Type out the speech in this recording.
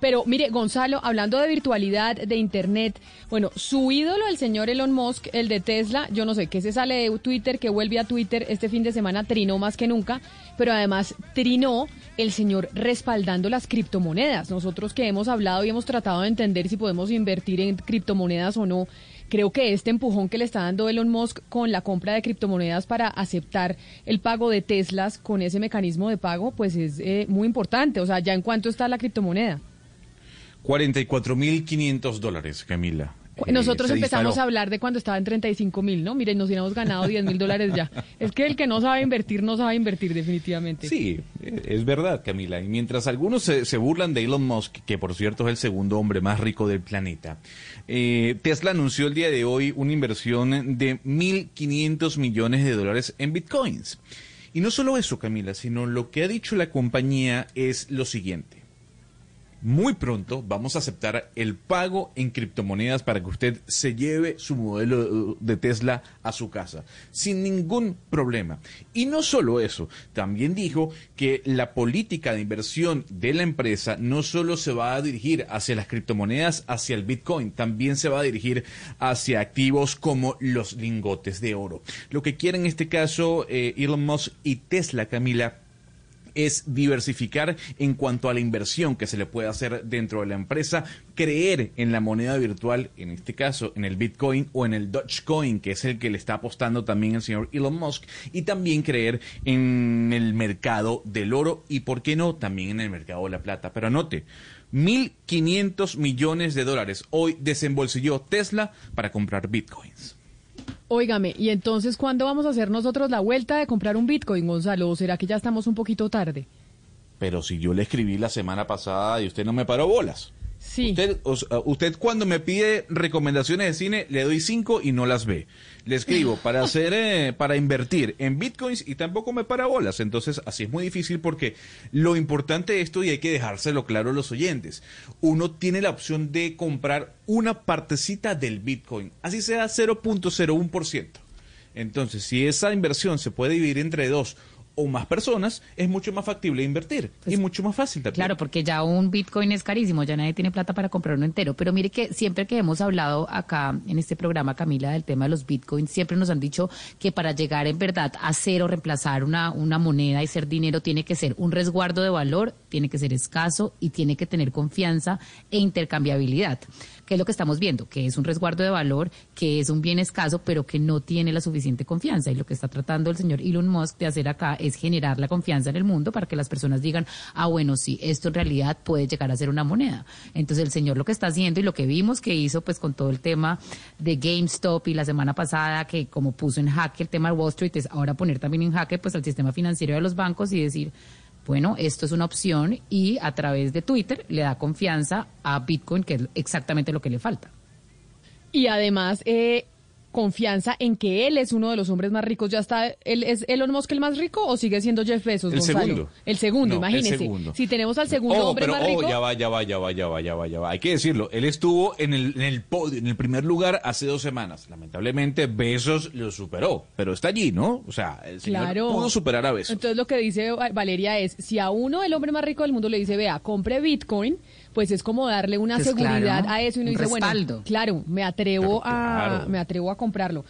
Pero mire, Gonzalo, hablando de virtualidad, de Internet, bueno, su ídolo, el señor Elon Musk, el de Tesla, yo no sé, que se sale de Twitter, que vuelve a Twitter este fin de semana, trinó más que nunca, pero además trinó el señor respaldando las criptomonedas. Nosotros que hemos hablado y hemos tratado de entender si podemos invertir en criptomonedas o no, creo que este empujón que le está dando Elon Musk con la compra de criptomonedas para aceptar el pago de Teslas con ese mecanismo de pago, pues es eh, muy importante. O sea, ¿ya en cuánto está la criptomoneda? 44.500 dólares, Camila. Nosotros empezamos a hablar de cuando estaba en 35 mil, ¿no? Miren, nos hubiéramos ganado 10 mil dólares ya. Es que el que no sabe invertir, no sabe invertir definitivamente. Sí, es verdad, Camila. Y mientras algunos se, burlan de Elon Musk, que por cierto es el segundo hombre más rico del planeta, eh, Tesla anunció el día de hoy una inversión de 1.500 millones de dólares en bitcoins. Y no solo eso, Camila, sino lo que ha dicho la compañía es lo siguiente muy pronto vamos a aceptar el pago en criptomonedas para que usted se lleve su modelo de Tesla a su casa sin ningún problema. Y no solo eso, también dijo que la política de inversión de la empresa no solo se va a dirigir hacia las criptomonedas, hacia el Bitcoin, también se va a dirigir hacia activos como los lingotes de oro. Lo que quiere en este caso eh, Elon Musk y Tesla, Camila, es diversificar en cuanto a la inversión que se le puede hacer dentro de la empresa, creer en la moneda virtual, en este caso en el Bitcoin o en el Dogecoin, que es el que le está apostando también el señor Elon Musk, y también creer en el mercado del oro y, ¿por qué no?, también en el mercado de la plata. Pero anote, 1.500 millones de dólares hoy desembolsilló Tesla para comprar Bitcoins. Óigame, ¿y entonces cuándo vamos a hacer nosotros la vuelta de comprar un Bitcoin, Gonzalo? ¿O será que ya estamos un poquito tarde? Pero si yo le escribí la semana pasada y usted no me paró bolas. Sí. Usted, cuando me pide recomendaciones de cine, le doy cinco y no las ve. Le escribo para hacer, eh, para invertir en bitcoins y tampoco me para bolas. Entonces, así es muy difícil porque lo importante de esto, y hay que dejárselo claro a los oyentes, uno tiene la opción de comprar una partecita del bitcoin, así sea 0.01%. Entonces, si esa inversión se puede dividir entre dos o más personas, es mucho más factible invertir y pues, mucho más fácil también. Claro, porque ya un Bitcoin es carísimo, ya nadie tiene plata para comprar uno entero. Pero mire que siempre que hemos hablado acá en este programa, Camila, del tema de los Bitcoins, siempre nos han dicho que para llegar en verdad a hacer o reemplazar una, una moneda y ser dinero tiene que ser un resguardo de valor, tiene que ser escaso y tiene que tener confianza e intercambiabilidad que es lo que estamos viendo, que es un resguardo de valor, que es un bien escaso, pero que no tiene la suficiente confianza. Y lo que está tratando el señor Elon Musk de hacer acá es generar la confianza en el mundo para que las personas digan, ah, bueno, sí, esto en realidad puede llegar a ser una moneda. Entonces el señor lo que está haciendo y lo que vimos que hizo pues con todo el tema de GameStop y la semana pasada que como puso en jaque el tema de Wall Street, es ahora poner también en jaque pues al sistema financiero de los bancos y decir, bueno, esto es una opción y a través de Twitter le da confianza a Bitcoin, que es exactamente lo que le falta. Y además, eh, confianza en que él es uno de los hombres más ricos. ¿Ya está, él es Elon Musk el más rico o sigue siendo Jeff Bezos? El segundo. El segundo, imagínese. Si tenemos al segundo hombre más rico. ya va, ya va, ya va, ya va, ya va, ya va. Hay que decirlo, él estuvo en el, en el podio, en el primer lugar hace dos semanas. Lamentablemente Bezos lo superó, pero está allí, ¿no? O sea, el señor pudo superar a Bezos. Entonces lo que dice Valeria es, si a uno, el hombre más rico del mundo, le dice, vea, compre Bitcoin, pues es como darle una seguridad a eso y uno dice, bueno, claro, me atrevo a, me atrevo a comprarlo.